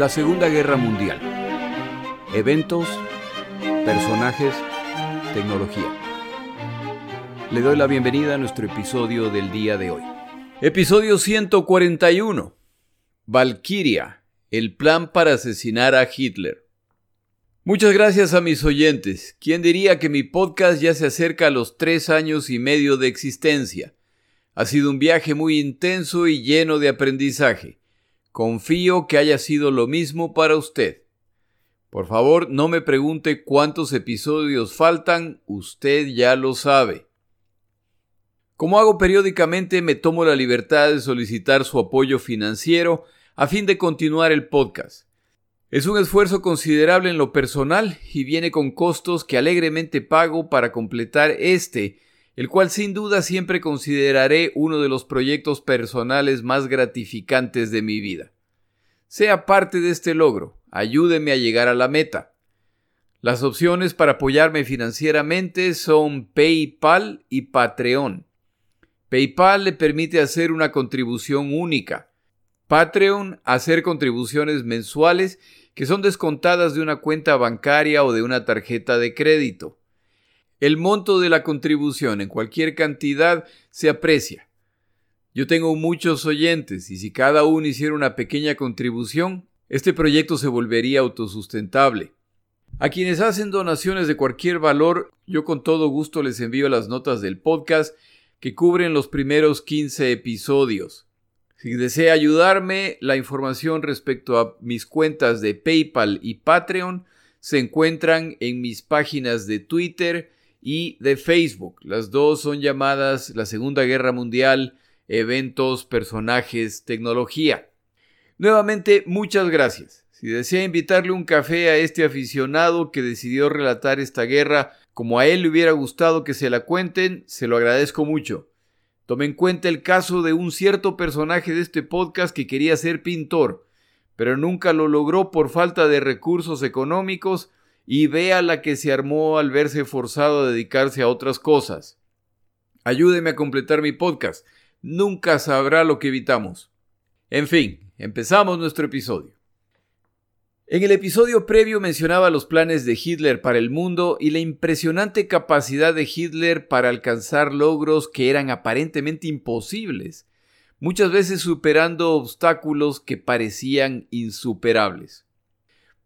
La Segunda Guerra Mundial. Eventos, personajes, tecnología. Le doy la bienvenida a nuestro episodio del día de hoy. Episodio 141. Valkyria, el plan para asesinar a Hitler. Muchas gracias a mis oyentes. ¿Quién diría que mi podcast ya se acerca a los tres años y medio de existencia? Ha sido un viaje muy intenso y lleno de aprendizaje. Confío que haya sido lo mismo para usted. Por favor, no me pregunte cuántos episodios faltan, usted ya lo sabe. Como hago periódicamente, me tomo la libertad de solicitar su apoyo financiero a fin de continuar el podcast. Es un esfuerzo considerable en lo personal y viene con costos que alegremente pago para completar este, el cual sin duda siempre consideraré uno de los proyectos personales más gratificantes de mi vida. Sea parte de este logro, ayúdeme a llegar a la meta. Las opciones para apoyarme financieramente son PayPal y Patreon. PayPal le permite hacer una contribución única. Patreon hacer contribuciones mensuales que son descontadas de una cuenta bancaria o de una tarjeta de crédito. El monto de la contribución en cualquier cantidad se aprecia. Yo tengo muchos oyentes y si cada uno hiciera una pequeña contribución, este proyecto se volvería autosustentable. A quienes hacen donaciones de cualquier valor, yo con todo gusto les envío las notas del podcast que cubren los primeros 15 episodios. Si desea ayudarme, la información respecto a mis cuentas de PayPal y Patreon se encuentran en mis páginas de Twitter y de Facebook. Las dos son llamadas la Segunda Guerra Mundial, eventos, personajes, tecnología. Nuevamente, muchas gracias. Si desea invitarle un café a este aficionado que decidió relatar esta guerra como a él le hubiera gustado que se la cuenten, se lo agradezco mucho. Tome en cuenta el caso de un cierto personaje de este podcast que quería ser pintor, pero nunca lo logró por falta de recursos económicos y vea la que se armó al verse forzado a dedicarse a otras cosas. Ayúdeme a completar mi podcast. Nunca sabrá lo que evitamos. En fin, empezamos nuestro episodio. En el episodio previo mencionaba los planes de Hitler para el mundo y la impresionante capacidad de Hitler para alcanzar logros que eran aparentemente imposibles, muchas veces superando obstáculos que parecían insuperables.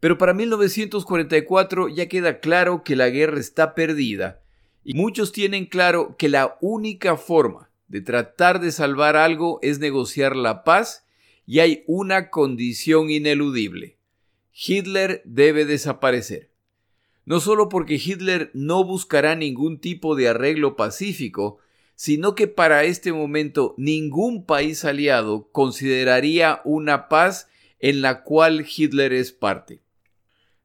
Pero para 1944 ya queda claro que la guerra está perdida y muchos tienen claro que la única forma de tratar de salvar algo es negociar la paz y hay una condición ineludible. Hitler debe desaparecer. No solo porque Hitler no buscará ningún tipo de arreglo pacífico, sino que para este momento ningún país aliado consideraría una paz en la cual Hitler es parte.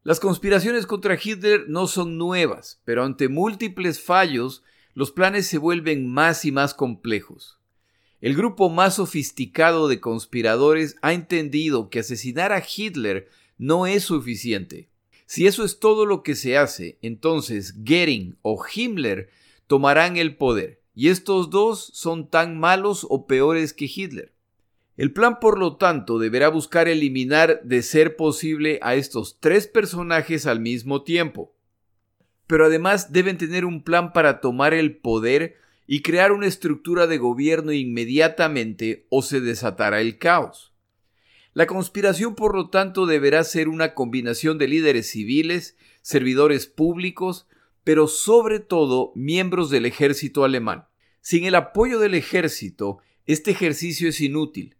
Las conspiraciones contra Hitler no son nuevas, pero ante múltiples fallos, los planes se vuelven más y más complejos. El grupo más sofisticado de conspiradores ha entendido que asesinar a Hitler no es suficiente. Si eso es todo lo que se hace, entonces Goering o Himmler tomarán el poder, y estos dos son tan malos o peores que Hitler. El plan, por lo tanto, deberá buscar eliminar de ser posible a estos tres personajes al mismo tiempo. Pero además deben tener un plan para tomar el poder y crear una estructura de gobierno inmediatamente o se desatará el caos. La conspiración, por lo tanto, deberá ser una combinación de líderes civiles, servidores públicos, pero sobre todo miembros del ejército alemán. Sin el apoyo del ejército, este ejercicio es inútil.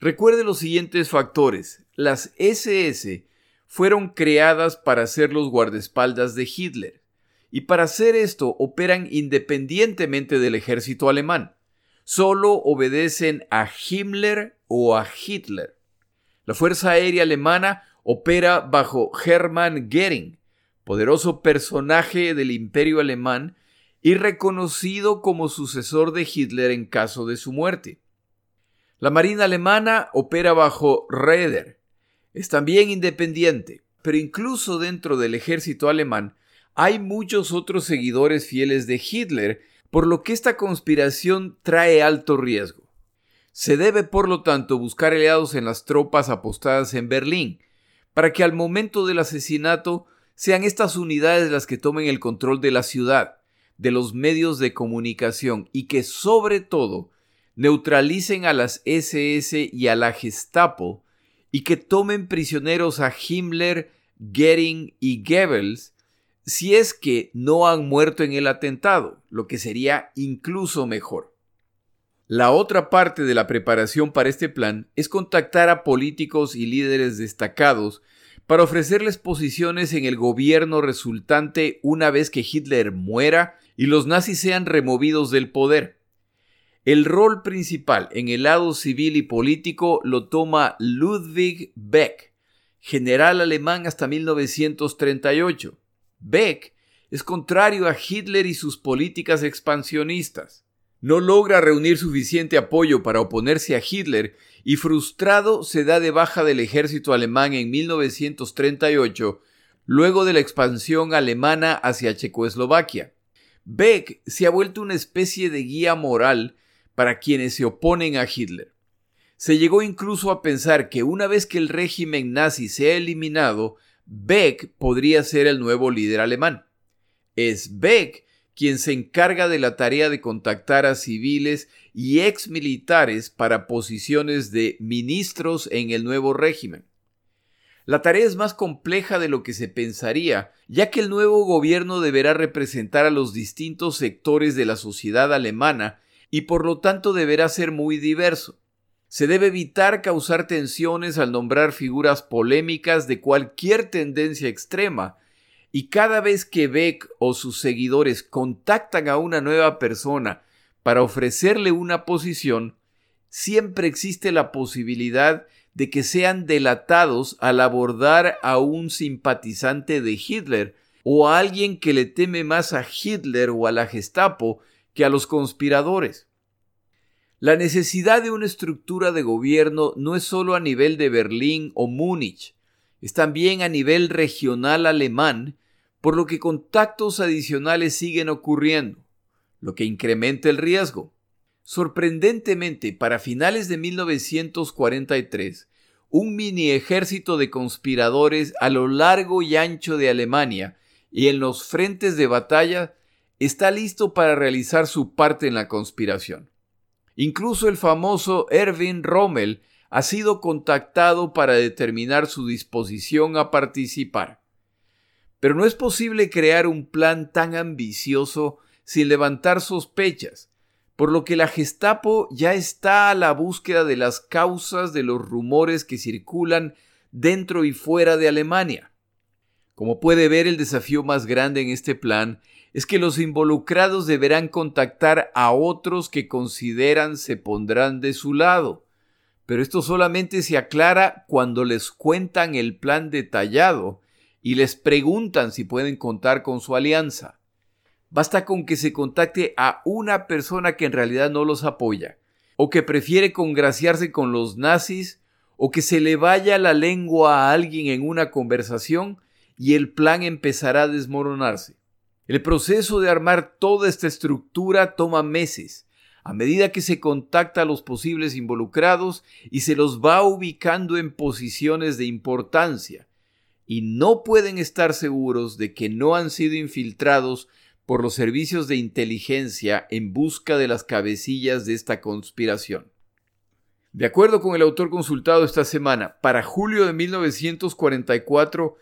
Recuerde los siguientes factores. Las SS fueron creadas para ser los guardaespaldas de Hitler, y para hacer esto operan independientemente del ejército alemán. Solo obedecen a Himmler o a Hitler. La Fuerza Aérea Alemana opera bajo Hermann Goering, poderoso personaje del Imperio Alemán y reconocido como sucesor de Hitler en caso de su muerte. La Marina alemana opera bajo Raeder. Es también independiente, pero incluso dentro del ejército alemán hay muchos otros seguidores fieles de Hitler, por lo que esta conspiración trae alto riesgo. Se debe, por lo tanto, buscar aliados en las tropas apostadas en Berlín, para que al momento del asesinato sean estas unidades las que tomen el control de la ciudad, de los medios de comunicación y que sobre todo neutralicen a las SS y a la Gestapo y que tomen prisioneros a Himmler, Goering y Goebbels si es que no han muerto en el atentado, lo que sería incluso mejor. La otra parte de la preparación para este plan es contactar a políticos y líderes destacados para ofrecerles posiciones en el gobierno resultante una vez que Hitler muera y los nazis sean removidos del poder. El rol principal en el lado civil y político lo toma Ludwig Beck, general alemán hasta 1938. Beck es contrario a Hitler y sus políticas expansionistas. No logra reunir suficiente apoyo para oponerse a Hitler y frustrado se da de baja del ejército alemán en 1938, luego de la expansión alemana hacia Checoslovaquia. Beck se ha vuelto una especie de guía moral para quienes se oponen a Hitler. Se llegó incluso a pensar que una vez que el régimen nazi sea eliminado, Beck podría ser el nuevo líder alemán. Es Beck quien se encarga de la tarea de contactar a civiles y exmilitares para posiciones de ministros en el nuevo régimen. La tarea es más compleja de lo que se pensaría, ya que el nuevo gobierno deberá representar a los distintos sectores de la sociedad alemana y por lo tanto deberá ser muy diverso. Se debe evitar causar tensiones al nombrar figuras polémicas de cualquier tendencia extrema, y cada vez que Beck o sus seguidores contactan a una nueva persona para ofrecerle una posición, siempre existe la posibilidad de que sean delatados al abordar a un simpatizante de Hitler o a alguien que le teme más a Hitler o a la Gestapo que a los conspiradores. La necesidad de una estructura de gobierno no es solo a nivel de Berlín o Múnich, es también a nivel regional alemán, por lo que contactos adicionales siguen ocurriendo, lo que incrementa el riesgo. Sorprendentemente, para finales de 1943, un mini ejército de conspiradores a lo largo y ancho de Alemania y en los frentes de batalla está listo para realizar su parte en la conspiración. Incluso el famoso Erwin Rommel ha sido contactado para determinar su disposición a participar. Pero no es posible crear un plan tan ambicioso sin levantar sospechas, por lo que la Gestapo ya está a la búsqueda de las causas de los rumores que circulan dentro y fuera de Alemania. Como puede ver, el desafío más grande en este plan es que los involucrados deberán contactar a otros que consideran se pondrán de su lado pero esto solamente se aclara cuando les cuentan el plan detallado y les preguntan si pueden contar con su alianza. Basta con que se contacte a una persona que en realidad no los apoya, o que prefiere congraciarse con los nazis, o que se le vaya la lengua a alguien en una conversación y el plan empezará a desmoronarse. El proceso de armar toda esta estructura toma meses, a medida que se contacta a los posibles involucrados y se los va ubicando en posiciones de importancia, y no pueden estar seguros de que no han sido infiltrados por los servicios de inteligencia en busca de las cabecillas de esta conspiración. De acuerdo con el autor consultado esta semana, para julio de 1944,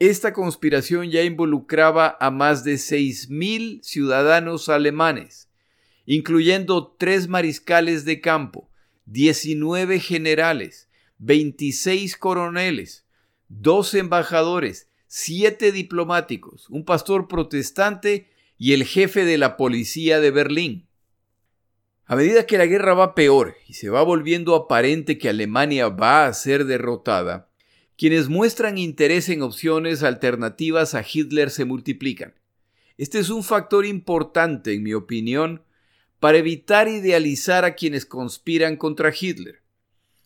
esta conspiración ya involucraba a más de 6.000 ciudadanos alemanes, incluyendo tres mariscales de campo, 19 generales, 26 coroneles, dos embajadores, siete diplomáticos, un pastor protestante y el jefe de la policía de Berlín. A medida que la guerra va peor y se va volviendo aparente que Alemania va a ser derrotada, quienes muestran interés en opciones alternativas a Hitler se multiplican. Este es un factor importante, en mi opinión, para evitar idealizar a quienes conspiran contra Hitler.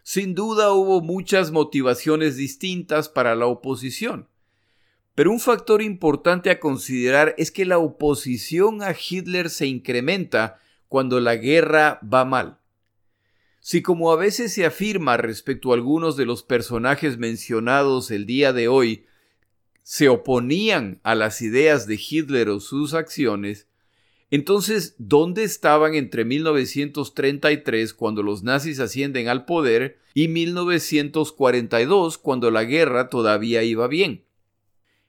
Sin duda hubo muchas motivaciones distintas para la oposición, pero un factor importante a considerar es que la oposición a Hitler se incrementa cuando la guerra va mal. Si como a veces se afirma respecto a algunos de los personajes mencionados el día de hoy, se oponían a las ideas de Hitler o sus acciones, entonces, ¿dónde estaban entre 1933, cuando los nazis ascienden al poder, y 1942, cuando la guerra todavía iba bien?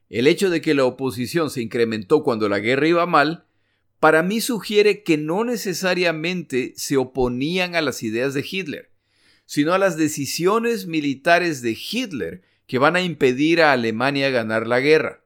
El hecho de que la oposición se incrementó cuando la guerra iba mal para mí sugiere que no necesariamente se oponían a las ideas de Hitler, sino a las decisiones militares de Hitler que van a impedir a Alemania ganar la guerra.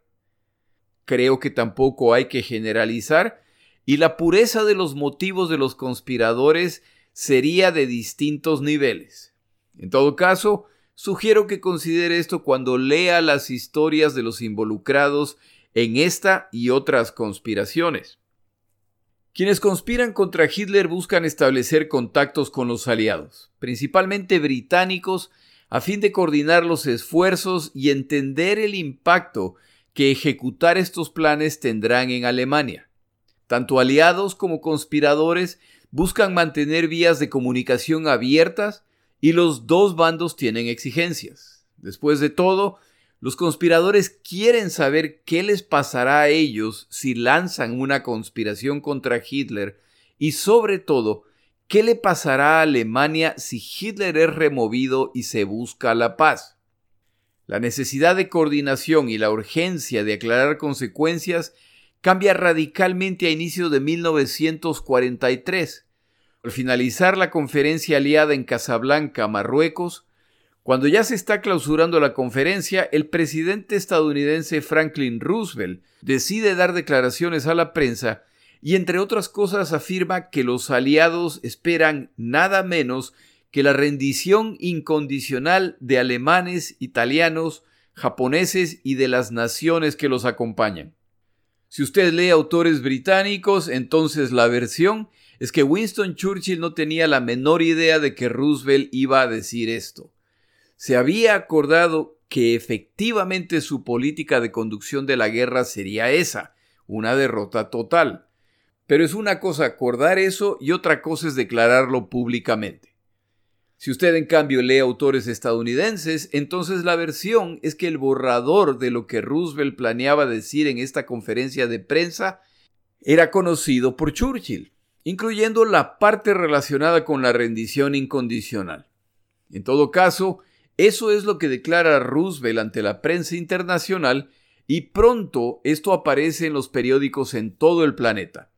Creo que tampoco hay que generalizar y la pureza de los motivos de los conspiradores sería de distintos niveles. En todo caso, sugiero que considere esto cuando lea las historias de los involucrados en esta y otras conspiraciones. Quienes conspiran contra Hitler buscan establecer contactos con los aliados, principalmente británicos, a fin de coordinar los esfuerzos y entender el impacto que ejecutar estos planes tendrán en Alemania. Tanto aliados como conspiradores buscan mantener vías de comunicación abiertas y los dos bandos tienen exigencias. Después de todo, los conspiradores quieren saber qué les pasará a ellos si lanzan una conspiración contra Hitler y sobre todo, qué le pasará a Alemania si Hitler es removido y se busca la paz. La necesidad de coordinación y la urgencia de aclarar consecuencias cambia radicalmente a inicio de 1943. Al finalizar la conferencia aliada en Casablanca, Marruecos, cuando ya se está clausurando la conferencia, el presidente estadounidense Franklin Roosevelt decide dar declaraciones a la prensa y entre otras cosas afirma que los aliados esperan nada menos que la rendición incondicional de alemanes, italianos, japoneses y de las naciones que los acompañan. Si usted lee autores británicos, entonces la versión es que Winston Churchill no tenía la menor idea de que Roosevelt iba a decir esto se había acordado que efectivamente su política de conducción de la guerra sería esa, una derrota total. Pero es una cosa acordar eso y otra cosa es declararlo públicamente. Si usted en cambio lee autores estadounidenses, entonces la versión es que el borrador de lo que Roosevelt planeaba decir en esta conferencia de prensa era conocido por Churchill, incluyendo la parte relacionada con la rendición incondicional. En todo caso, eso es lo que declara Roosevelt ante la prensa internacional y pronto esto aparece en los periódicos en todo el planeta.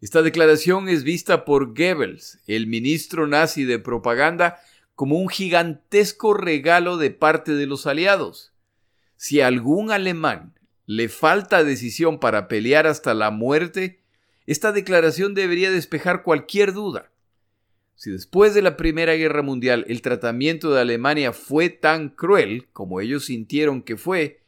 Esta declaración es vista por Goebbels, el ministro nazi de propaganda, como un gigantesco regalo de parte de los aliados. Si a algún alemán le falta decisión para pelear hasta la muerte, esta declaración debería despejar cualquier duda. Si después de la Primera Guerra Mundial el tratamiento de Alemania fue tan cruel como ellos sintieron que fue,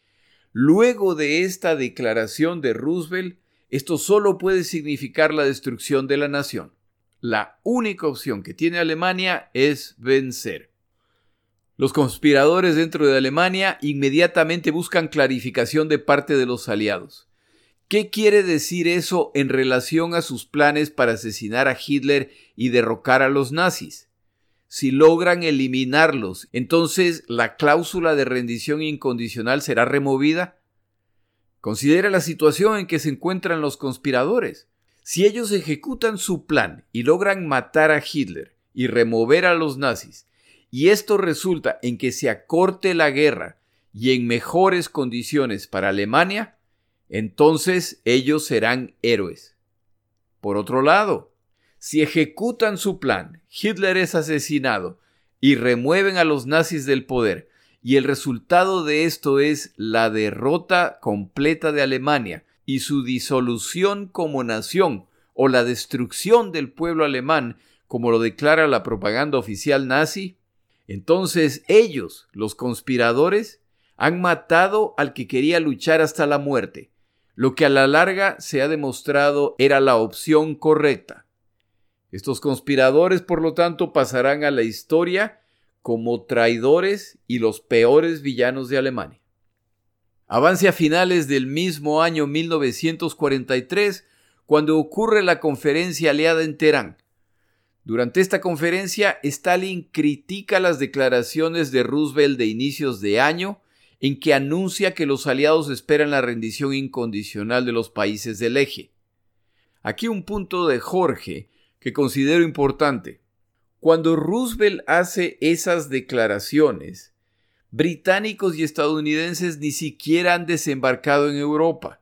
luego de esta declaración de Roosevelt, esto solo puede significar la destrucción de la nación. La única opción que tiene Alemania es vencer. Los conspiradores dentro de Alemania inmediatamente buscan clarificación de parte de los aliados. ¿Qué quiere decir eso en relación a sus planes para asesinar a Hitler y derrocar a los nazis? Si logran eliminarlos, entonces la cláusula de rendición incondicional será removida. Considera la situación en que se encuentran los conspiradores. Si ellos ejecutan su plan y logran matar a Hitler y remover a los nazis, y esto resulta en que se acorte la guerra y en mejores condiciones para Alemania, entonces ellos serán héroes. Por otro lado, si ejecutan su plan, Hitler es asesinado y remueven a los nazis del poder, y el resultado de esto es la derrota completa de Alemania y su disolución como nación o la destrucción del pueblo alemán, como lo declara la propaganda oficial nazi, entonces ellos, los conspiradores, han matado al que quería luchar hasta la muerte, lo que a la larga se ha demostrado era la opción correcta. Estos conspiradores, por lo tanto, pasarán a la historia como traidores y los peores villanos de Alemania. Avance a finales del mismo año 1943, cuando ocurre la conferencia aliada en Teherán. Durante esta conferencia, Stalin critica las declaraciones de Roosevelt de inicios de año en que anuncia que los aliados esperan la rendición incondicional de los países del eje. Aquí un punto de Jorge que considero importante. Cuando Roosevelt hace esas declaraciones, británicos y estadounidenses ni siquiera han desembarcado en Europa,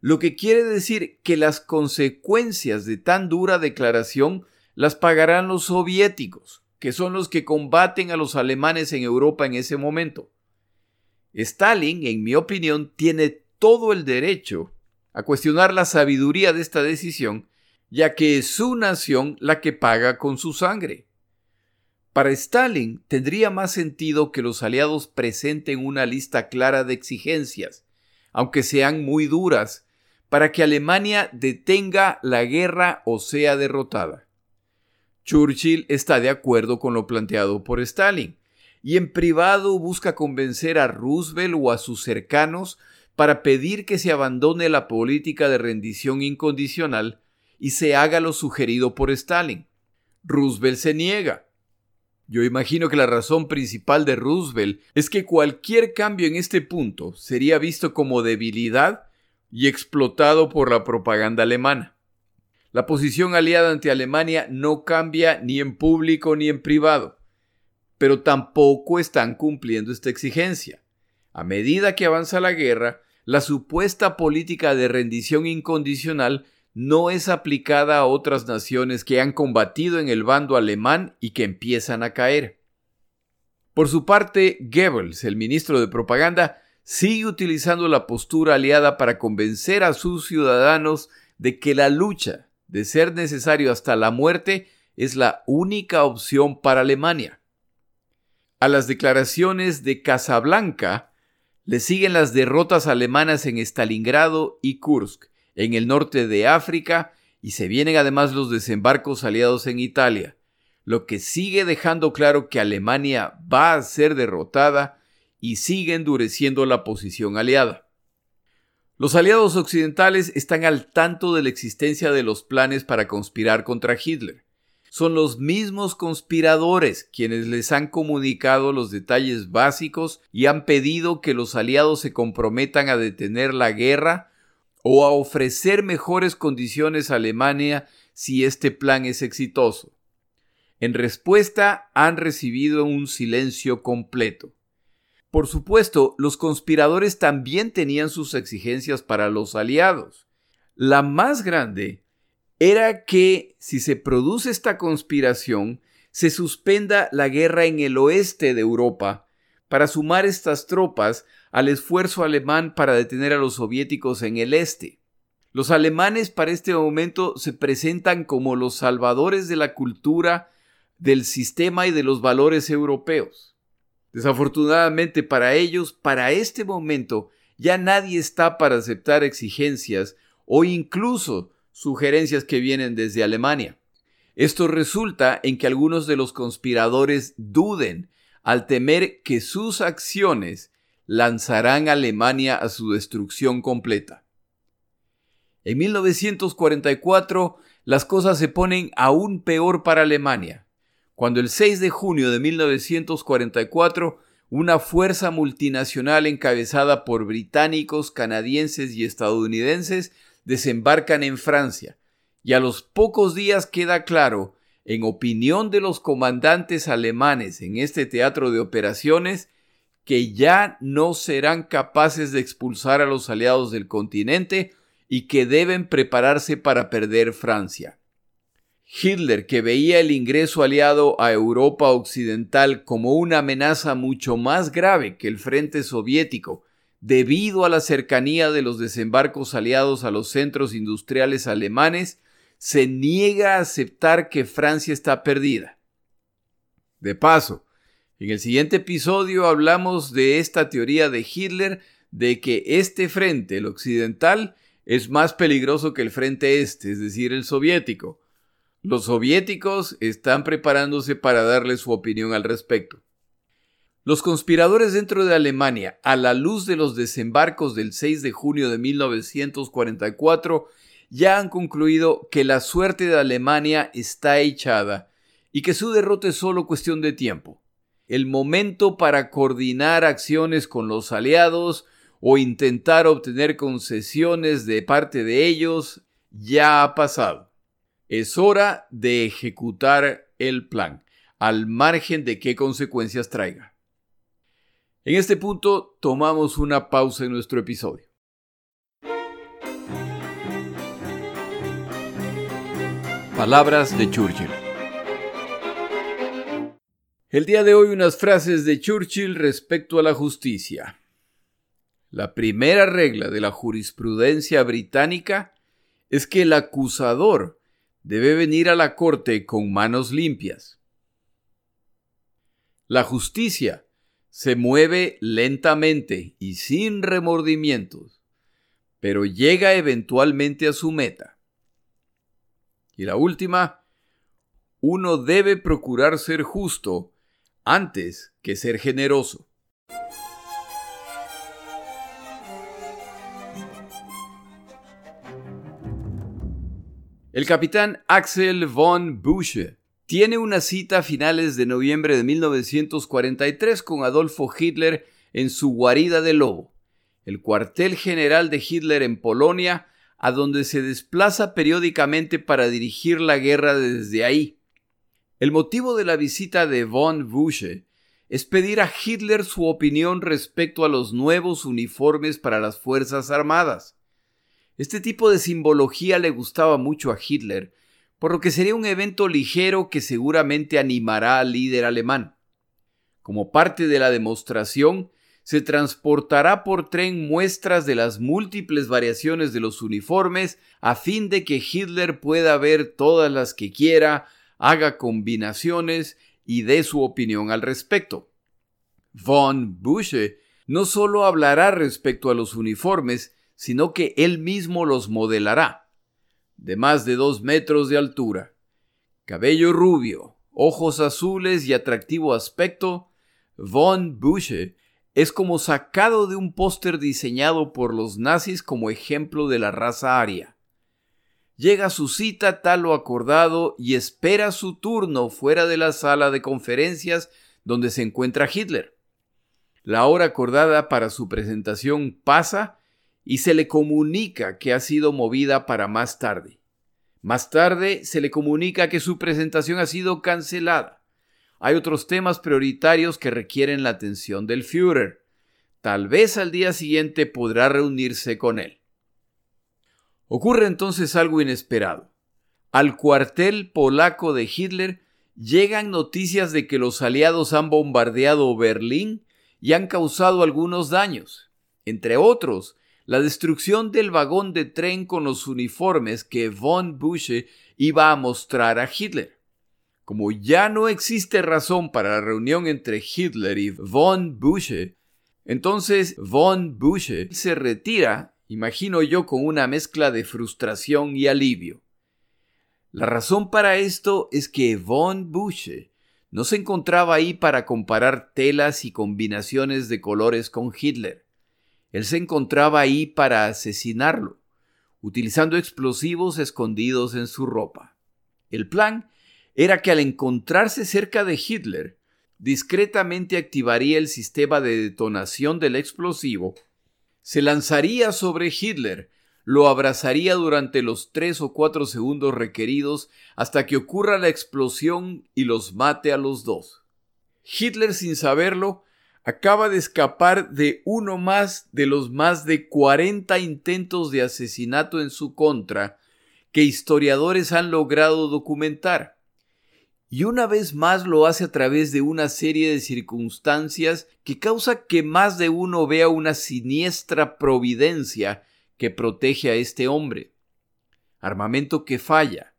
lo que quiere decir que las consecuencias de tan dura declaración las pagarán los soviéticos, que son los que combaten a los alemanes en Europa en ese momento. Stalin, en mi opinión, tiene todo el derecho a cuestionar la sabiduría de esta decisión ya que es su nación la que paga con su sangre. Para Stalin tendría más sentido que los aliados presenten una lista clara de exigencias, aunque sean muy duras, para que Alemania detenga la guerra o sea derrotada. Churchill está de acuerdo con lo planteado por Stalin, y en privado busca convencer a Roosevelt o a sus cercanos para pedir que se abandone la política de rendición incondicional y se haga lo sugerido por Stalin. Roosevelt se niega. Yo imagino que la razón principal de Roosevelt es que cualquier cambio en este punto sería visto como debilidad y explotado por la propaganda alemana. La posición aliada ante Alemania no cambia ni en público ni en privado, pero tampoco están cumpliendo esta exigencia. A medida que avanza la guerra, la supuesta política de rendición incondicional no es aplicada a otras naciones que han combatido en el bando alemán y que empiezan a caer. Por su parte, Goebbels, el ministro de Propaganda, sigue utilizando la postura aliada para convencer a sus ciudadanos de que la lucha, de ser necesario hasta la muerte, es la única opción para Alemania. A las declaraciones de Casablanca le siguen las derrotas alemanas en Stalingrado y Kursk, en el norte de África y se vienen además los desembarcos aliados en Italia, lo que sigue dejando claro que Alemania va a ser derrotada y sigue endureciendo la posición aliada. Los aliados occidentales están al tanto de la existencia de los planes para conspirar contra Hitler. Son los mismos conspiradores quienes les han comunicado los detalles básicos y han pedido que los aliados se comprometan a detener la guerra o a ofrecer mejores condiciones a Alemania si este plan es exitoso. En respuesta, han recibido un silencio completo. Por supuesto, los conspiradores también tenían sus exigencias para los aliados. La más grande era que, si se produce esta conspiración, se suspenda la guerra en el oeste de Europa para sumar estas tropas al esfuerzo alemán para detener a los soviéticos en el este. Los alemanes para este momento se presentan como los salvadores de la cultura, del sistema y de los valores europeos. Desafortunadamente para ellos, para este momento, ya nadie está para aceptar exigencias o incluso sugerencias que vienen desde Alemania. Esto resulta en que algunos de los conspiradores duden al temer que sus acciones lanzarán a Alemania a su destrucción completa. En 1944 las cosas se ponen aún peor para Alemania, cuando el 6 de junio de 1944 una fuerza multinacional encabezada por británicos, canadienses y estadounidenses desembarcan en Francia, y a los pocos días queda claro, en opinión de los comandantes alemanes en este teatro de operaciones, que ya no serán capaces de expulsar a los aliados del continente y que deben prepararse para perder Francia. Hitler, que veía el ingreso aliado a Europa Occidental como una amenaza mucho más grave que el frente soviético, debido a la cercanía de los desembarcos aliados a los centros industriales alemanes, se niega a aceptar que Francia está perdida. De paso, en el siguiente episodio hablamos de esta teoría de Hitler de que este frente, el occidental, es más peligroso que el frente este, es decir, el soviético. Los soviéticos están preparándose para darle su opinión al respecto. Los conspiradores dentro de Alemania, a la luz de los desembarcos del 6 de junio de 1944, ya han concluido que la suerte de Alemania está echada y que su derrota es solo cuestión de tiempo. El momento para coordinar acciones con los aliados o intentar obtener concesiones de parte de ellos ya ha pasado. Es hora de ejecutar el plan, al margen de qué consecuencias traiga. En este punto tomamos una pausa en nuestro episodio. Palabras de Churchill. El día de hoy unas frases de Churchill respecto a la justicia. La primera regla de la jurisprudencia británica es que el acusador debe venir a la corte con manos limpias. La justicia se mueve lentamente y sin remordimientos, pero llega eventualmente a su meta. Y la última, uno debe procurar ser justo antes que ser generoso. El capitán Axel von Busche tiene una cita a finales de noviembre de 1943 con Adolfo Hitler en su guarida de lobo, el cuartel general de Hitler en Polonia, a donde se desplaza periódicamente para dirigir la guerra desde ahí. El motivo de la visita de von Busche es pedir a Hitler su opinión respecto a los nuevos uniformes para las Fuerzas Armadas. Este tipo de simbología le gustaba mucho a Hitler, por lo que sería un evento ligero que seguramente animará al líder alemán. Como parte de la demostración, se transportará por tren muestras de las múltiples variaciones de los uniformes a fin de que Hitler pueda ver todas las que quiera, haga combinaciones y dé su opinión al respecto. Von Busche no solo hablará respecto a los uniformes, sino que él mismo los modelará. De más de dos metros de altura, cabello rubio, ojos azules y atractivo aspecto, Von Busche es como sacado de un póster diseñado por los nazis como ejemplo de la raza aria. Llega a su cita tal o acordado y espera su turno fuera de la sala de conferencias donde se encuentra Hitler. La hora acordada para su presentación pasa y se le comunica que ha sido movida para más tarde. Más tarde se le comunica que su presentación ha sido cancelada. Hay otros temas prioritarios que requieren la atención del Führer. Tal vez al día siguiente podrá reunirse con él. Ocurre entonces algo inesperado. Al cuartel polaco de Hitler llegan noticias de que los aliados han bombardeado Berlín y han causado algunos daños. Entre otros, la destrucción del vagón de tren con los uniformes que von Busche iba a mostrar a Hitler. Como ya no existe razón para la reunión entre Hitler y von Busche, entonces von Busche se retira, imagino yo, con una mezcla de frustración y alivio. La razón para esto es que von Busche no se encontraba ahí para comparar telas y combinaciones de colores con Hitler. Él se encontraba ahí para asesinarlo, utilizando explosivos escondidos en su ropa. El plan era que al encontrarse cerca de Hitler, discretamente activaría el sistema de detonación del explosivo, se lanzaría sobre Hitler, lo abrazaría durante los tres o cuatro segundos requeridos hasta que ocurra la explosión y los mate a los dos. Hitler, sin saberlo, acaba de escapar de uno más de los más de 40 intentos de asesinato en su contra que historiadores han logrado documentar. Y una vez más lo hace a través de una serie de circunstancias que causa que más de uno vea una siniestra providencia que protege a este hombre. Armamento que falla,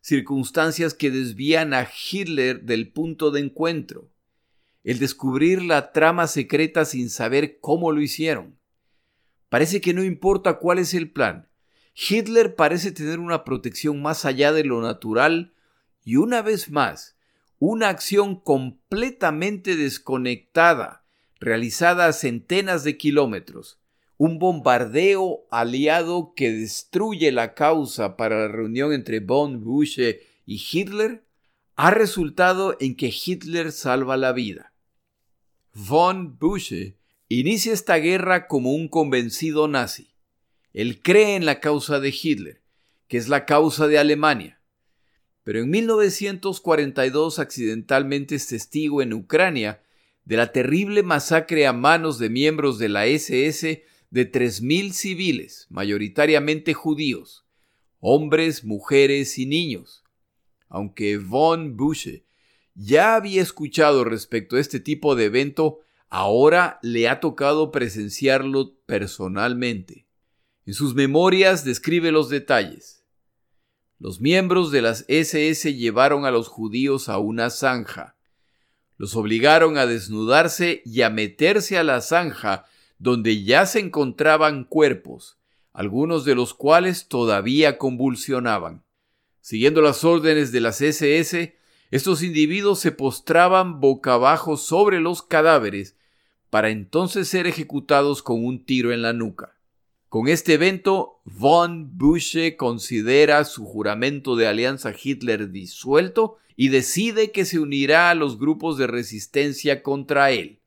circunstancias que desvían a Hitler del punto de encuentro, el descubrir la trama secreta sin saber cómo lo hicieron. Parece que no importa cuál es el plan, Hitler parece tener una protección más allá de lo natural y una vez más, una acción completamente desconectada, realizada a centenas de kilómetros, un bombardeo aliado que destruye la causa para la reunión entre von Busch y Hitler, ha resultado en que Hitler salva la vida. Von Busch inicia esta guerra como un convencido nazi. Él cree en la causa de Hitler, que es la causa de Alemania. Pero en 1942 accidentalmente es testigo en Ucrania de la terrible masacre a manos de miembros de la SS de 3.000 civiles, mayoritariamente judíos, hombres, mujeres y niños. Aunque von Busch ya había escuchado respecto a este tipo de evento, ahora le ha tocado presenciarlo personalmente. En sus memorias describe los detalles. Los miembros de las SS llevaron a los judíos a una zanja. Los obligaron a desnudarse y a meterse a la zanja donde ya se encontraban cuerpos, algunos de los cuales todavía convulsionaban. Siguiendo las órdenes de las SS, estos individuos se postraban boca abajo sobre los cadáveres para entonces ser ejecutados con un tiro en la nuca. Con este evento, von Busche considera su juramento de alianza Hitler disuelto y decide que se unirá a los grupos de resistencia contra él.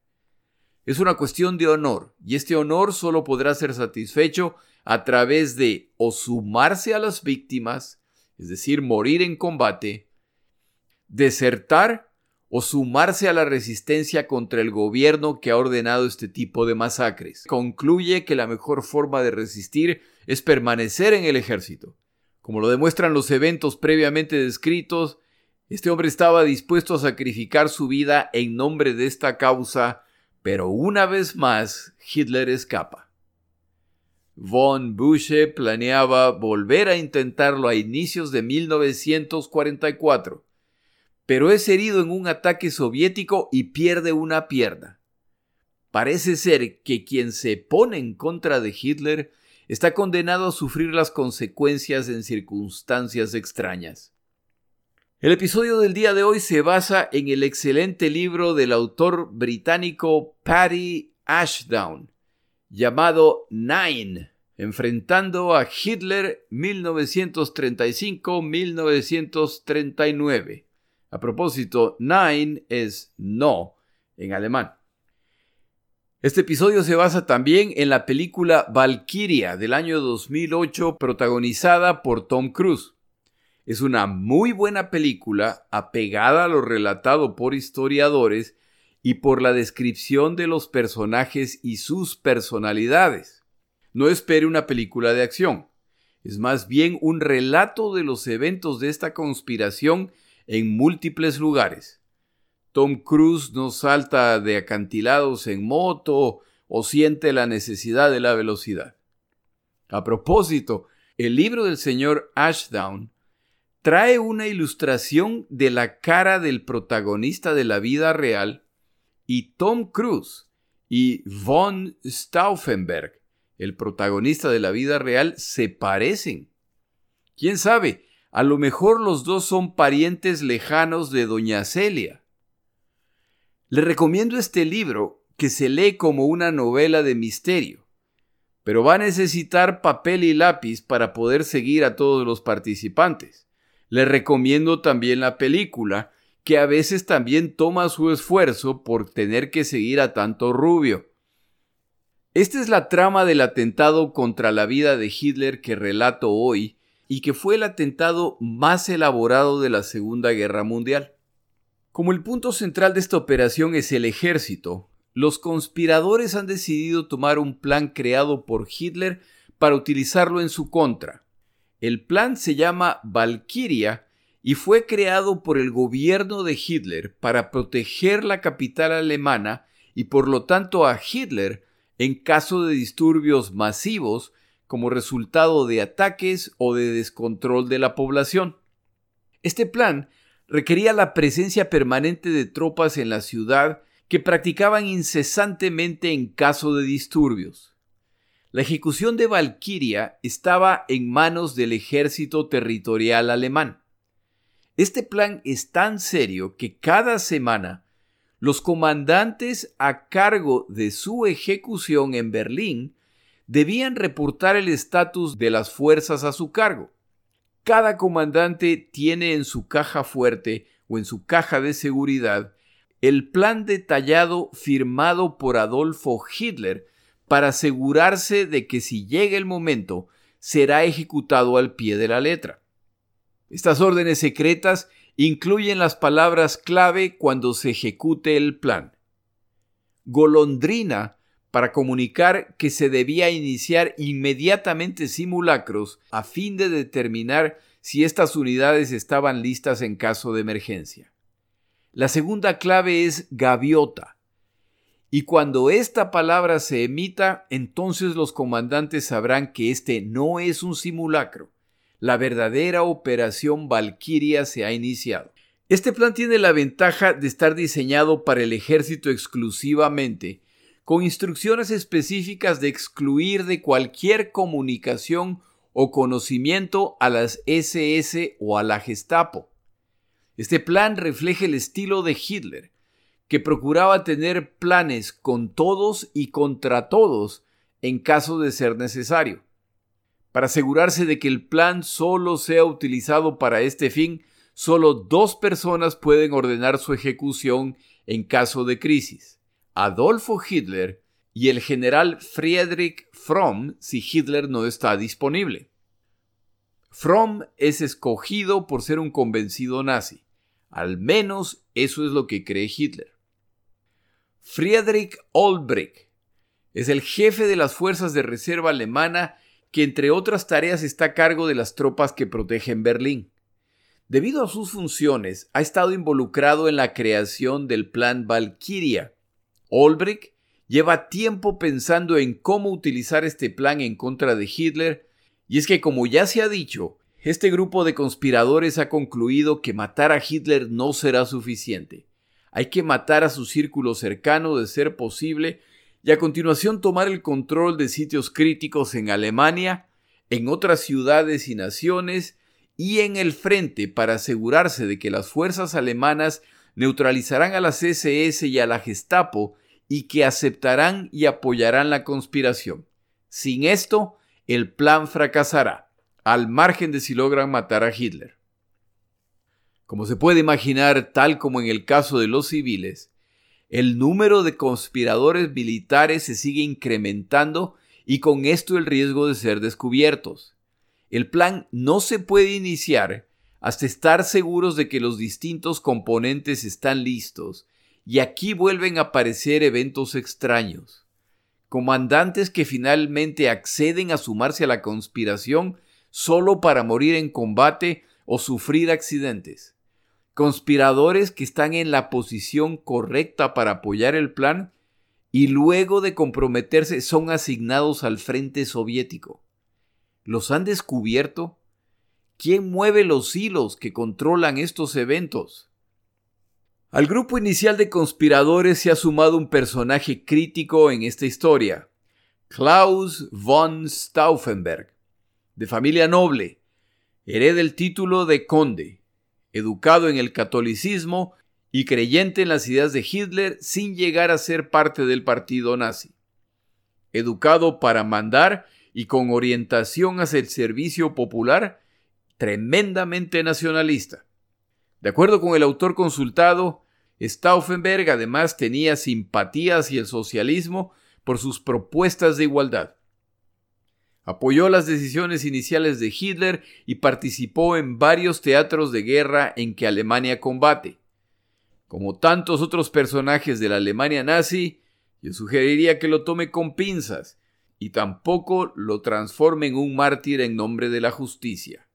Es una cuestión de honor, y este honor solo podrá ser satisfecho a través de o sumarse a las víctimas, es decir, morir en combate, desertar o sumarse a la resistencia contra el gobierno que ha ordenado este tipo de masacres. Concluye que la mejor forma de resistir es permanecer en el ejército. Como lo demuestran los eventos previamente descritos, este hombre estaba dispuesto a sacrificar su vida en nombre de esta causa, pero una vez más Hitler escapa. Von Busche planeaba volver a intentarlo a inicios de 1944 pero es herido en un ataque soviético y pierde una pierna. Parece ser que quien se pone en contra de Hitler está condenado a sufrir las consecuencias en circunstancias extrañas. El episodio del día de hoy se basa en el excelente libro del autor británico Paddy Ashdown, llamado Nine, enfrentando a Hitler 1935-1939 a propósito, Nine es no en alemán. Este episodio se basa también en la película Valkyria del año 2008 protagonizada por Tom Cruise. Es una muy buena película apegada a lo relatado por historiadores y por la descripción de los personajes y sus personalidades. No espere una película de acción, es más bien un relato de los eventos de esta conspiración en múltiples lugares. Tom Cruise no salta de acantilados en moto o siente la necesidad de la velocidad. A propósito, el libro del señor Ashdown trae una ilustración de la cara del protagonista de la vida real y Tom Cruise y von Stauffenberg, el protagonista de la vida real, se parecen. ¿Quién sabe? A lo mejor los dos son parientes lejanos de doña Celia. Le recomiendo este libro que se lee como una novela de misterio, pero va a necesitar papel y lápiz para poder seguir a todos los participantes. Le recomiendo también la película, que a veces también toma su esfuerzo por tener que seguir a tanto rubio. Esta es la trama del atentado contra la vida de Hitler que relato hoy y que fue el atentado más elaborado de la Segunda Guerra Mundial. Como el punto central de esta operación es el ejército, los conspiradores han decidido tomar un plan creado por Hitler para utilizarlo en su contra. El plan se llama Valkyria y fue creado por el gobierno de Hitler para proteger la capital alemana y por lo tanto a Hitler en caso de disturbios masivos como resultado de ataques o de descontrol de la población. Este plan requería la presencia permanente de tropas en la ciudad que practicaban incesantemente en caso de disturbios. La ejecución de Valkyria estaba en manos del ejército territorial alemán. Este plan es tan serio que cada semana los comandantes a cargo de su ejecución en Berlín debían reportar el estatus de las fuerzas a su cargo. Cada comandante tiene en su caja fuerte o en su caja de seguridad el plan detallado firmado por Adolfo Hitler para asegurarse de que si llega el momento será ejecutado al pie de la letra. Estas órdenes secretas incluyen las palabras clave cuando se ejecute el plan. Golondrina para comunicar que se debía iniciar inmediatamente simulacros a fin de determinar si estas unidades estaban listas en caso de emergencia. La segunda clave es gaviota. Y cuando esta palabra se emita, entonces los comandantes sabrán que este no es un simulacro. La verdadera operación Valkyria se ha iniciado. Este plan tiene la ventaja de estar diseñado para el ejército exclusivamente con instrucciones específicas de excluir de cualquier comunicación o conocimiento a las SS o a la Gestapo. Este plan refleja el estilo de Hitler, que procuraba tener planes con todos y contra todos en caso de ser necesario. Para asegurarse de que el plan solo sea utilizado para este fin, solo dos personas pueden ordenar su ejecución en caso de crisis. Adolfo Hitler y el general Friedrich Fromm si Hitler no está disponible. Fromm es escogido por ser un convencido nazi. Al menos eso es lo que cree Hitler. Friedrich Olbrich es el jefe de las fuerzas de reserva alemana que entre otras tareas está a cargo de las tropas que protegen Berlín. Debido a sus funciones, ha estado involucrado en la creación del Plan Valkyria, Olbrich lleva tiempo pensando en cómo utilizar este plan en contra de Hitler, y es que como ya se ha dicho, este grupo de conspiradores ha concluido que matar a Hitler no será suficiente. Hay que matar a su círculo cercano de ser posible y a continuación tomar el control de sitios críticos en Alemania, en otras ciudades y naciones y en el frente para asegurarse de que las fuerzas alemanas neutralizarán a las SS y a la Gestapo y que aceptarán y apoyarán la conspiración. Sin esto, el plan fracasará, al margen de si logran matar a Hitler. Como se puede imaginar, tal como en el caso de los civiles, el número de conspiradores militares se sigue incrementando y con esto el riesgo de ser descubiertos. El plan no se puede iniciar hasta estar seguros de que los distintos componentes están listos, y aquí vuelven a aparecer eventos extraños. Comandantes que finalmente acceden a sumarse a la conspiración solo para morir en combate o sufrir accidentes. Conspiradores que están en la posición correcta para apoyar el plan y luego de comprometerse son asignados al frente soviético. ¿Los han descubierto? ¿Quién mueve los hilos que controlan estos eventos? Al grupo inicial de conspiradores se ha sumado un personaje crítico en esta historia, Klaus von Stauffenberg, de familia noble, hereda el título de conde, educado en el catolicismo y creyente en las ideas de Hitler sin llegar a ser parte del partido nazi. Educado para mandar y con orientación hacia el servicio popular, tremendamente nacionalista. De acuerdo con el autor consultado, Stauffenberg además tenía simpatía hacia el socialismo por sus propuestas de igualdad. Apoyó las decisiones iniciales de Hitler y participó en varios teatros de guerra en que Alemania combate. Como tantos otros personajes de la Alemania nazi, yo sugeriría que lo tome con pinzas y tampoco lo transforme en un mártir en nombre de la justicia.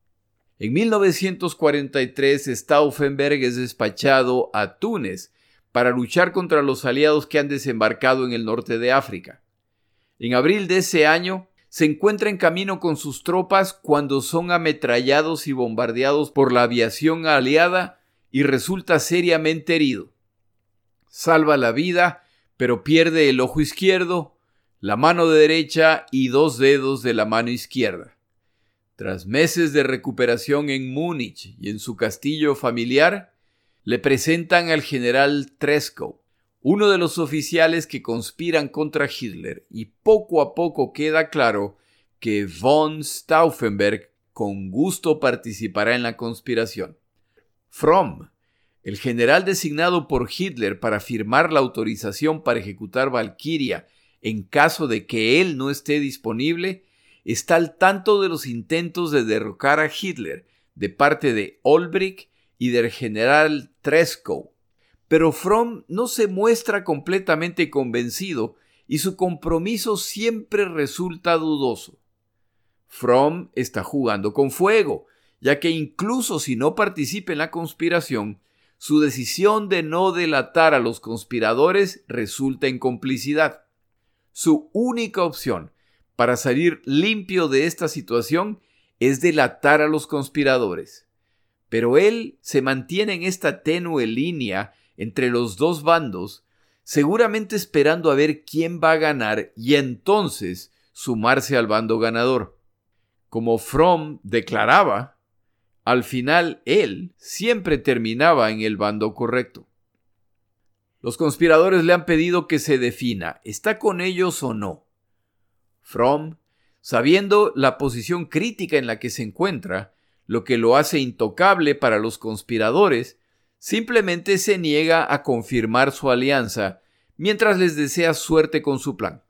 En 1943 Stauffenberg es despachado a Túnez para luchar contra los aliados que han desembarcado en el norte de África. En abril de ese año se encuentra en camino con sus tropas cuando son ametrallados y bombardeados por la aviación aliada y resulta seriamente herido. Salva la vida, pero pierde el ojo izquierdo, la mano derecha y dos dedos de la mano izquierda. Tras meses de recuperación en Múnich y en su castillo familiar, le presentan al general Tresco, uno de los oficiales que conspiran contra Hitler, y poco a poco queda claro que von Stauffenberg con gusto participará en la conspiración. Fromm, el general designado por Hitler para firmar la autorización para ejecutar Valkyria en caso de que él no esté disponible, está al tanto de los intentos de derrocar a Hitler de parte de Olbrich y del general Trescow. Pero Fromm no se muestra completamente convencido y su compromiso siempre resulta dudoso. Fromm está jugando con fuego, ya que incluso si no participa en la conspiración, su decisión de no delatar a los conspiradores resulta en complicidad. Su única opción para salir limpio de esta situación es delatar a los conspiradores. Pero él se mantiene en esta tenue línea entre los dos bandos, seguramente esperando a ver quién va a ganar y entonces sumarse al bando ganador. Como Fromm declaraba, al final él siempre terminaba en el bando correcto. Los conspiradores le han pedido que se defina, ¿está con ellos o no? Fromm, sabiendo la posición crítica en la que se encuentra, lo que lo hace intocable para los conspiradores, simplemente se niega a confirmar su alianza mientras les desea suerte con su plan.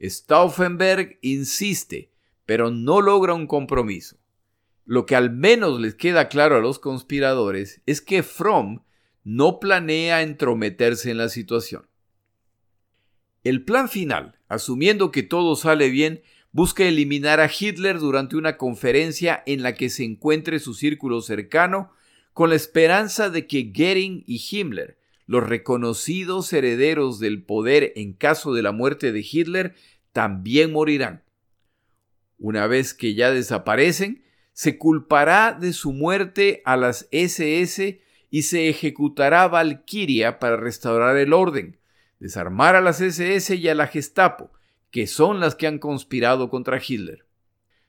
Stauffenberg insiste, pero no logra un compromiso. Lo que al menos les queda claro a los conspiradores es que Fromm no planea entrometerse en la situación. El plan final, asumiendo que todo sale bien, busca eliminar a Hitler durante una conferencia en la que se encuentre su círculo cercano, con la esperanza de que Goering y Himmler, los reconocidos herederos del poder en caso de la muerte de Hitler, también morirán. Una vez que ya desaparecen, se culpará de su muerte a las SS y se ejecutará Valkyria para restaurar el orden, desarmar a las SS y a la Gestapo, que son las que han conspirado contra Hitler.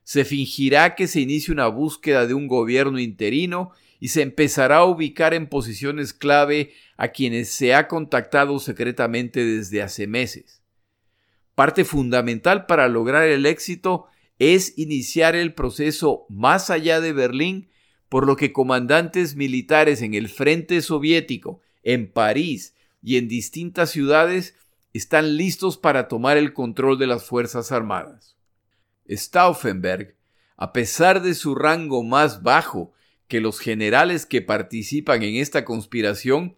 Se fingirá que se inicia una búsqueda de un gobierno interino y se empezará a ubicar en posiciones clave a quienes se ha contactado secretamente desde hace meses. Parte fundamental para lograr el éxito es iniciar el proceso más allá de Berlín por lo que comandantes militares en el frente soviético, en París y en distintas ciudades están listos para tomar el control de las Fuerzas Armadas. Stauffenberg, a pesar de su rango más bajo que los generales que participan en esta conspiración,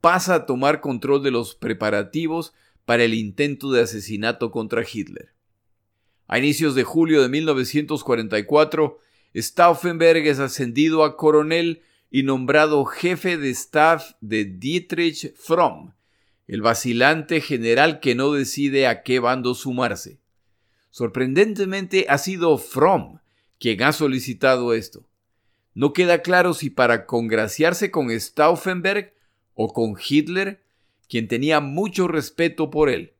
pasa a tomar control de los preparativos para el intento de asesinato contra Hitler. A inicios de julio de 1944, Stauffenberg es ascendido a coronel y nombrado jefe de staff de Dietrich Fromm, el vacilante general que no decide a qué bando sumarse. Sorprendentemente ha sido Fromm quien ha solicitado esto. No queda claro si para congraciarse con Stauffenberg o con Hitler, quien tenía mucho respeto por él.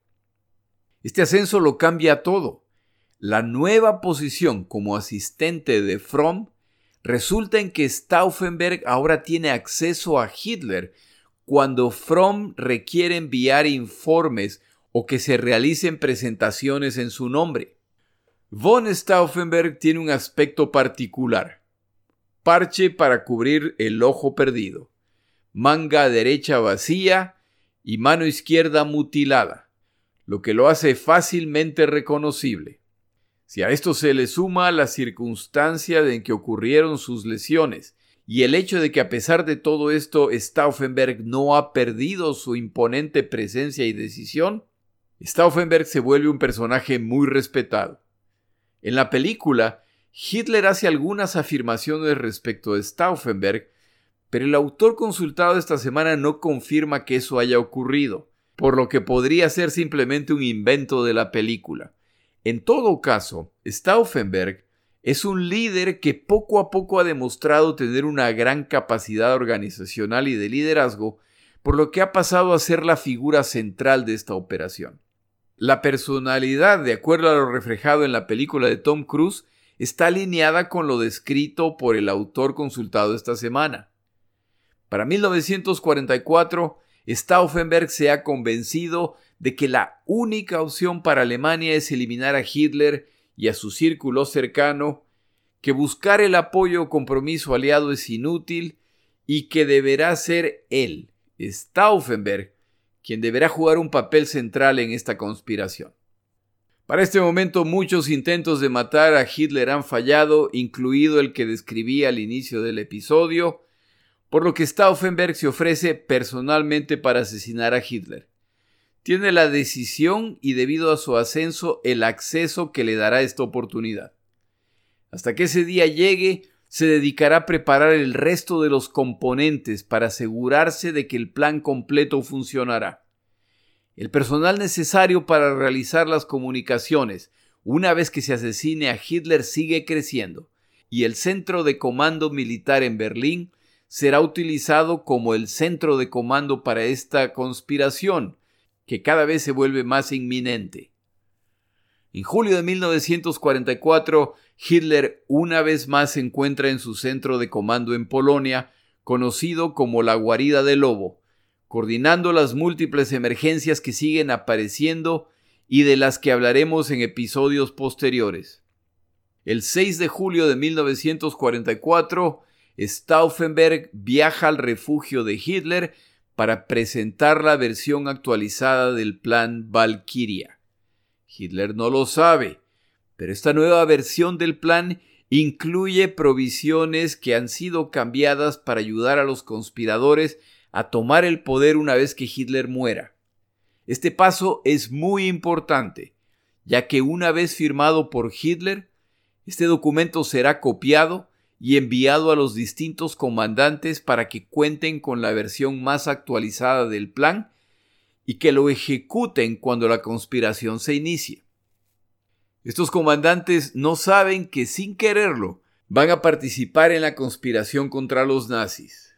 Este ascenso lo cambia todo. La nueva posición como asistente de Fromm resulta en que Stauffenberg ahora tiene acceso a Hitler cuando Fromm requiere enviar informes o que se realicen presentaciones en su nombre. Von Stauffenberg tiene un aspecto particular. Parche para cubrir el ojo perdido, manga derecha vacía y mano izquierda mutilada, lo que lo hace fácilmente reconocible. Si a esto se le suma la circunstancia en que ocurrieron sus lesiones y el hecho de que a pesar de todo esto Stauffenberg no ha perdido su imponente presencia y decisión, Stauffenberg se vuelve un personaje muy respetado. En la película, Hitler hace algunas afirmaciones respecto a Stauffenberg, pero el autor consultado esta semana no confirma que eso haya ocurrido, por lo que podría ser simplemente un invento de la película. En todo caso, Stauffenberg es un líder que poco a poco ha demostrado tener una gran capacidad organizacional y de liderazgo, por lo que ha pasado a ser la figura central de esta operación. La personalidad, de acuerdo a lo reflejado en la película de Tom Cruise, está alineada con lo descrito por el autor consultado esta semana. Para 1944, Stauffenberg se ha convencido de que la única opción para Alemania es eliminar a Hitler y a su círculo cercano, que buscar el apoyo o compromiso aliado es inútil y que deberá ser él, Stauffenberg, quien deberá jugar un papel central en esta conspiración. Para este momento muchos intentos de matar a Hitler han fallado, incluido el que describí al inicio del episodio, por lo que Stauffenberg se ofrece personalmente para asesinar a Hitler. Tiene la decisión y debido a su ascenso el acceso que le dará esta oportunidad. Hasta que ese día llegue, se dedicará a preparar el resto de los componentes para asegurarse de que el plan completo funcionará. El personal necesario para realizar las comunicaciones una vez que se asesine a Hitler sigue creciendo y el centro de comando militar en Berlín será utilizado como el centro de comando para esta conspiración, que cada vez se vuelve más inminente. En julio de 1944, Hitler una vez más se encuentra en su centro de comando en Polonia, conocido como la guarida del lobo, coordinando las múltiples emergencias que siguen apareciendo y de las que hablaremos en episodios posteriores. El 6 de julio de 1944, Stauffenberg viaja al refugio de Hitler para presentar la versión actualizada del plan Valkyria. Hitler no lo sabe, pero esta nueva versión del plan incluye provisiones que han sido cambiadas para ayudar a los conspiradores a tomar el poder una vez que Hitler muera. Este paso es muy importante, ya que una vez firmado por Hitler, este documento será copiado y enviado a los distintos comandantes para que cuenten con la versión más actualizada del plan y que lo ejecuten cuando la conspiración se inicie. Estos comandantes no saben que sin quererlo van a participar en la conspiración contra los nazis.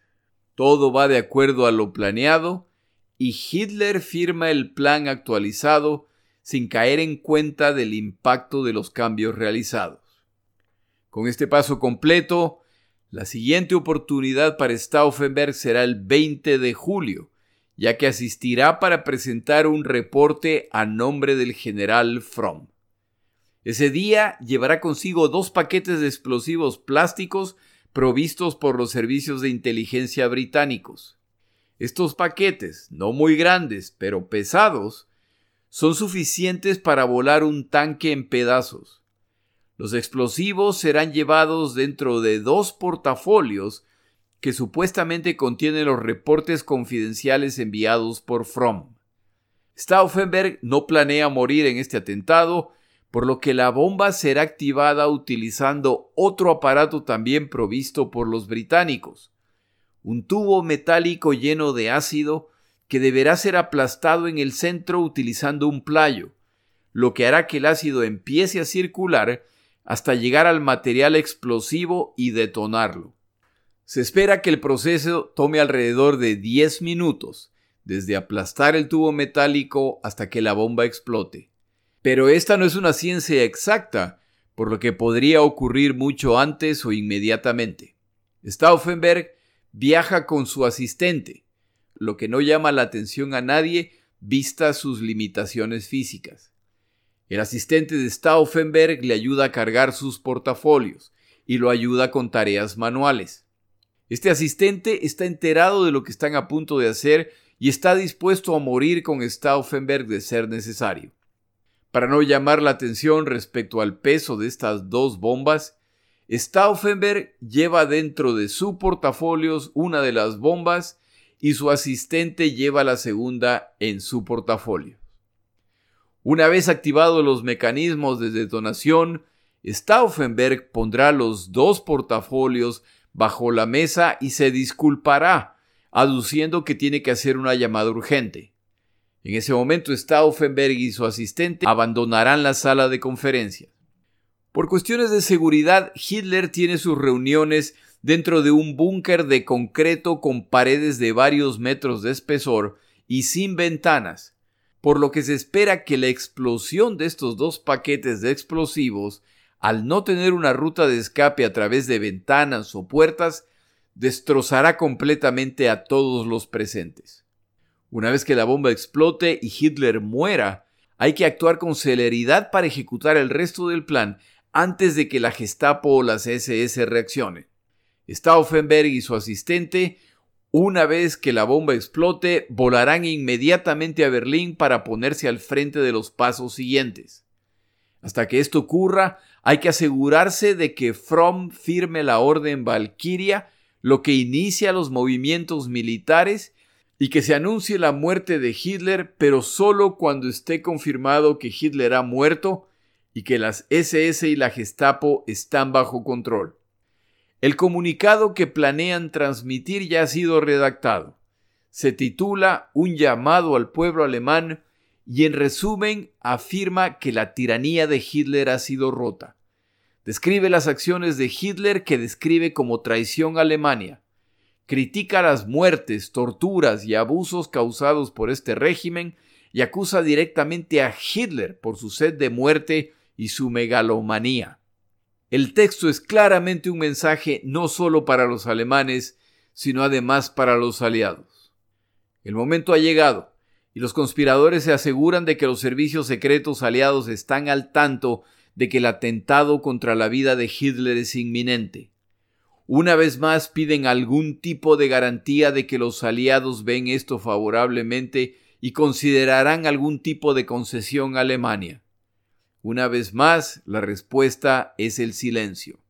Todo va de acuerdo a lo planeado y Hitler firma el plan actualizado sin caer en cuenta del impacto de los cambios realizados. Con este paso completo, la siguiente oportunidad para Stauffenberg será el 20 de julio, ya que asistirá para presentar un reporte a nombre del general Fromm. Ese día llevará consigo dos paquetes de explosivos plásticos provistos por los servicios de inteligencia británicos. Estos paquetes, no muy grandes, pero pesados, son suficientes para volar un tanque en pedazos. Los explosivos serán llevados dentro de dos portafolios que supuestamente contienen los reportes confidenciales enviados por Fromm. Stauffenberg no planea morir en este atentado, por lo que la bomba será activada utilizando otro aparato también provisto por los británicos, un tubo metálico lleno de ácido que deberá ser aplastado en el centro utilizando un playo, lo que hará que el ácido empiece a circular hasta llegar al material explosivo y detonarlo. Se espera que el proceso tome alrededor de 10 minutos, desde aplastar el tubo metálico hasta que la bomba explote. Pero esta no es una ciencia exacta, por lo que podría ocurrir mucho antes o inmediatamente. Stauffenberg viaja con su asistente, lo que no llama la atención a nadie vista sus limitaciones físicas. El asistente de Stauffenberg le ayuda a cargar sus portafolios y lo ayuda con tareas manuales. Este asistente está enterado de lo que están a punto de hacer y está dispuesto a morir con Stauffenberg de ser necesario. Para no llamar la atención respecto al peso de estas dos bombas, Stauffenberg lleva dentro de su portafolios una de las bombas y su asistente lleva la segunda en su portafolio. Una vez activados los mecanismos de detonación, Stauffenberg pondrá los dos portafolios bajo la mesa y se disculpará, aduciendo que tiene que hacer una llamada urgente. En ese momento Stauffenberg y su asistente abandonarán la sala de conferencias. Por cuestiones de seguridad, Hitler tiene sus reuniones dentro de un búnker de concreto con paredes de varios metros de espesor y sin ventanas, por lo que se espera que la explosión de estos dos paquetes de explosivos, al no tener una ruta de escape a través de ventanas o puertas, destrozará completamente a todos los presentes. Una vez que la bomba explote y Hitler muera, hay que actuar con celeridad para ejecutar el resto del plan antes de que la Gestapo o las SS reaccionen. Stauffenberg y su asistente, una vez que la bomba explote, volarán inmediatamente a Berlín para ponerse al frente de los pasos siguientes. Hasta que esto ocurra, hay que asegurarse de que Fromm firme la orden Valkyria, lo que inicia los movimientos militares y que se anuncie la muerte de Hitler, pero solo cuando esté confirmado que Hitler ha muerto y que las SS y la Gestapo están bajo control. El comunicado que planean transmitir ya ha sido redactado. Se titula Un llamado al pueblo alemán y en resumen afirma que la tiranía de Hitler ha sido rota. Describe las acciones de Hitler que describe como traición a Alemania. Critica las muertes, torturas y abusos causados por este régimen y acusa directamente a Hitler por su sed de muerte y su megalomanía. El texto es claramente un mensaje no solo para los alemanes, sino además para los aliados. El momento ha llegado y los conspiradores se aseguran de que los servicios secretos aliados están al tanto de que el atentado contra la vida de Hitler es inminente. Una vez más piden algún tipo de garantía de que los aliados ven esto favorablemente y considerarán algún tipo de concesión a Alemania. Una vez más, la respuesta es el silencio.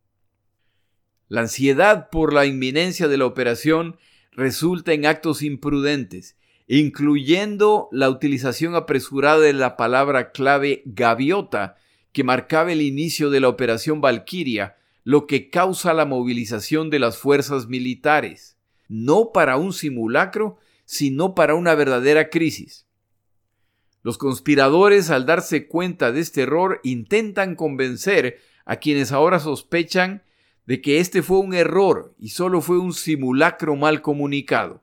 La ansiedad por la inminencia de la operación resulta en actos imprudentes, incluyendo la utilización apresurada de la palabra clave gaviota, que marcaba el inicio de la operación Valkyria, lo que causa la movilización de las fuerzas militares, no para un simulacro, sino para una verdadera crisis. Los conspiradores, al darse cuenta de este error, intentan convencer a quienes ahora sospechan de que este fue un error y solo fue un simulacro mal comunicado.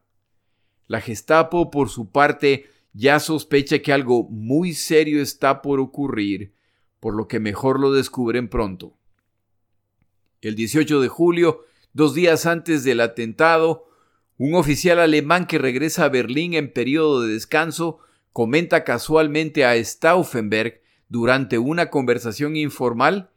La Gestapo, por su parte, ya sospecha que algo muy serio está por ocurrir, por lo que mejor lo descubren pronto. El 18 de julio, dos días antes del atentado, un oficial alemán que regresa a Berlín en periodo de descanso comenta casualmente a Stauffenberg durante una conversación informal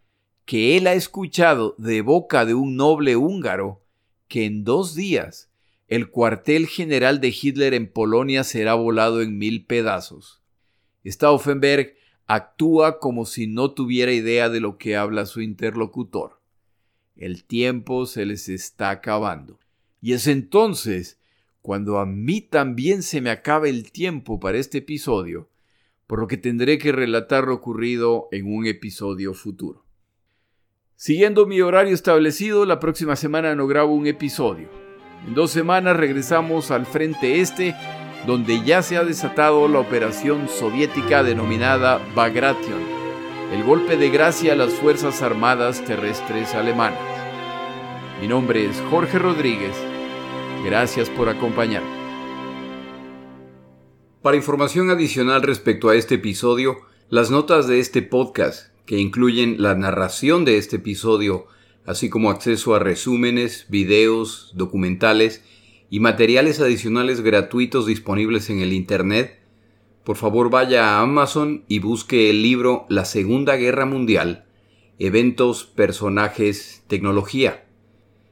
que él ha escuchado de boca de un noble húngaro que en dos días el cuartel general de Hitler en Polonia será volado en mil pedazos. Stauffenberg actúa como si no tuviera idea de lo que habla su interlocutor. El tiempo se les está acabando. Y es entonces cuando a mí también se me acabe el tiempo para este episodio, por lo que tendré que relatar lo ocurrido en un episodio futuro. Siguiendo mi horario establecido, la próxima semana no grabo un episodio. En dos semanas regresamos al frente este, donde ya se ha desatado la operación soviética denominada Bagration, el golpe de gracia a las Fuerzas Armadas Terrestres Alemanas. Mi nombre es Jorge Rodríguez Gracias por acompañar. Para información adicional respecto a este episodio, las notas de este podcast, que incluyen la narración de este episodio, así como acceso a resúmenes, videos, documentales y materiales adicionales gratuitos disponibles en el Internet, por favor vaya a Amazon y busque el libro La Segunda Guerra Mundial, Eventos, Personajes, Tecnología